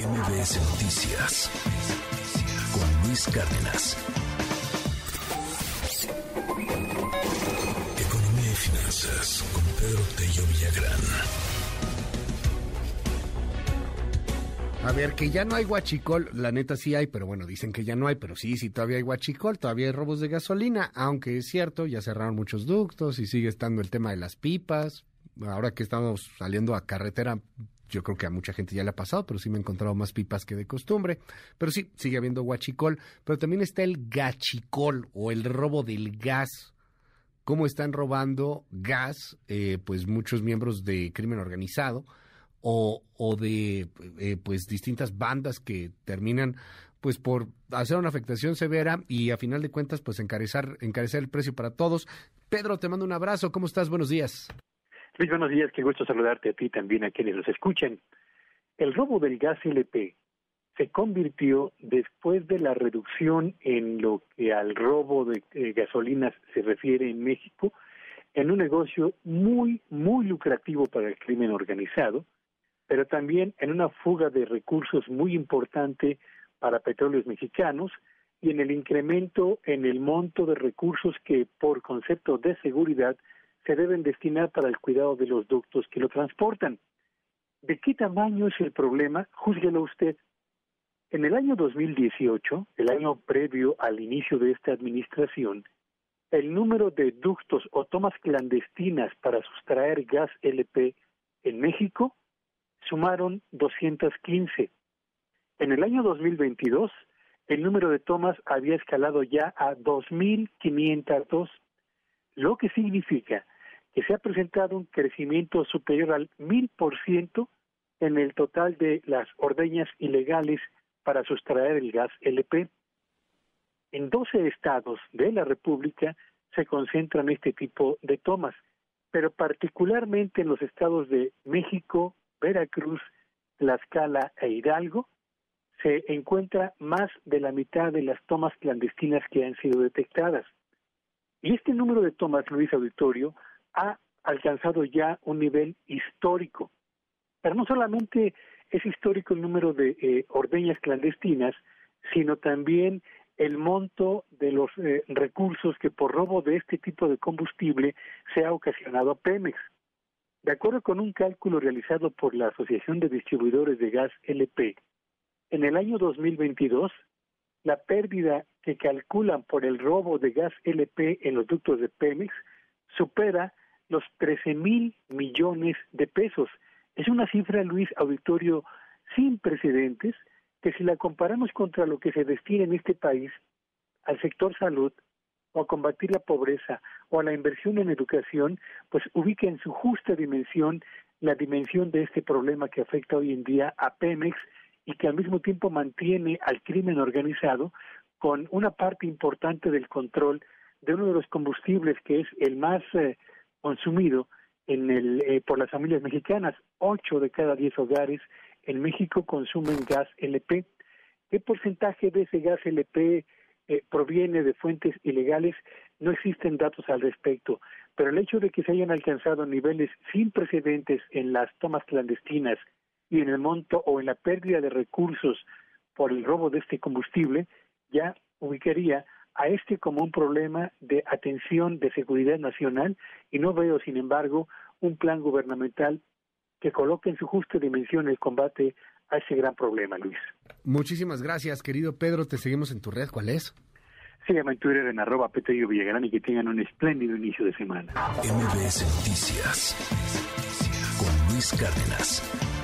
MBS Noticias con Luis Cárdenas. Economía y finanzas con Pedro Tello Villagrán. A ver, que ya no hay guachicol, la neta sí hay, pero bueno, dicen que ya no hay, pero sí, sí, todavía hay guachicol, todavía hay robos de gasolina, aunque es cierto, ya cerraron muchos ductos y sigue estando el tema de las pipas. Ahora que estamos saliendo a carretera, yo creo que a mucha gente ya le ha pasado, pero sí me he encontrado más pipas que de costumbre. Pero sí, sigue habiendo guachicol, pero también está el gachicol o el robo del gas. ¿Cómo están robando gas? Eh, pues muchos miembros de crimen organizado o, o de eh, pues distintas bandas que terminan pues por hacer una afectación severa y a final de cuentas pues encarecer, encarecer el precio para todos. Pedro, te mando un abrazo. ¿Cómo estás? Buenos días. Luis, buenos días, qué gusto saludarte a ti también, a quienes nos escuchen. El robo del gas LP se convirtió después de la reducción en lo que al robo de eh, gasolinas se refiere en México, en un negocio muy, muy lucrativo para el crimen organizado, pero también en una fuga de recursos muy importante para petróleos mexicanos y en el incremento en el monto de recursos que por concepto de seguridad se deben destinar para el cuidado de los ductos que lo transportan. ¿De qué tamaño es el problema? Júzguelo usted. En el año 2018, el año previo al inicio de esta administración, el número de ductos o tomas clandestinas para sustraer gas LP en México sumaron 215. En el año 2022, el número de tomas había escalado ya a 2.502, lo que significa que se ha presentado un crecimiento superior al mil por ciento en el total de las ordeñas ilegales para sustraer el gas LP. En 12 estados de la República se concentran este tipo de tomas, pero particularmente en los estados de México, Veracruz, Tlaxcala e Hidalgo, se encuentra más de la mitad de las tomas clandestinas que han sido detectadas. Y este número de tomas, Luis Auditorio, ha alcanzado ya un nivel histórico. Pero no solamente es histórico el número de eh, ordeñas clandestinas, sino también el monto de los eh, recursos que por robo de este tipo de combustible se ha ocasionado a Pemex. De acuerdo con un cálculo realizado por la Asociación de Distribuidores de Gas LP, en el año 2022, la pérdida que calculan por el robo de gas LP en los ductos de Pemex supera los 13 mil millones de pesos. Es una cifra, Luis Auditorio, sin precedentes, que si la comparamos contra lo que se destina en este país al sector salud, o a combatir la pobreza, o a la inversión en educación, pues ubica en su justa dimensión la dimensión de este problema que afecta hoy en día a Pemex y que al mismo tiempo mantiene al crimen organizado con una parte importante del control de uno de los combustibles que es el más eh, consumido en el, eh, por las familias mexicanas. Ocho de cada diez hogares en México consumen gas LP. ¿Qué porcentaje de ese gas LP eh, proviene de fuentes ilegales? No existen datos al respecto, pero el hecho de que se hayan alcanzado niveles sin precedentes en las tomas clandestinas y en el monto o en la pérdida de recursos por el robo de este combustible ya ubicaría a este como un problema de atención de seguridad nacional y no veo, sin embargo, un plan gubernamental que coloque en su justa dimensión el combate a ese gran problema, Luis. Muchísimas gracias, querido Pedro. Te seguimos en tu red. ¿Cuál es? Se llama en Twitter en arroba Petello Villagrán y que tengan un espléndido inicio de semana. MBS Noticias con Luis Cárdenas.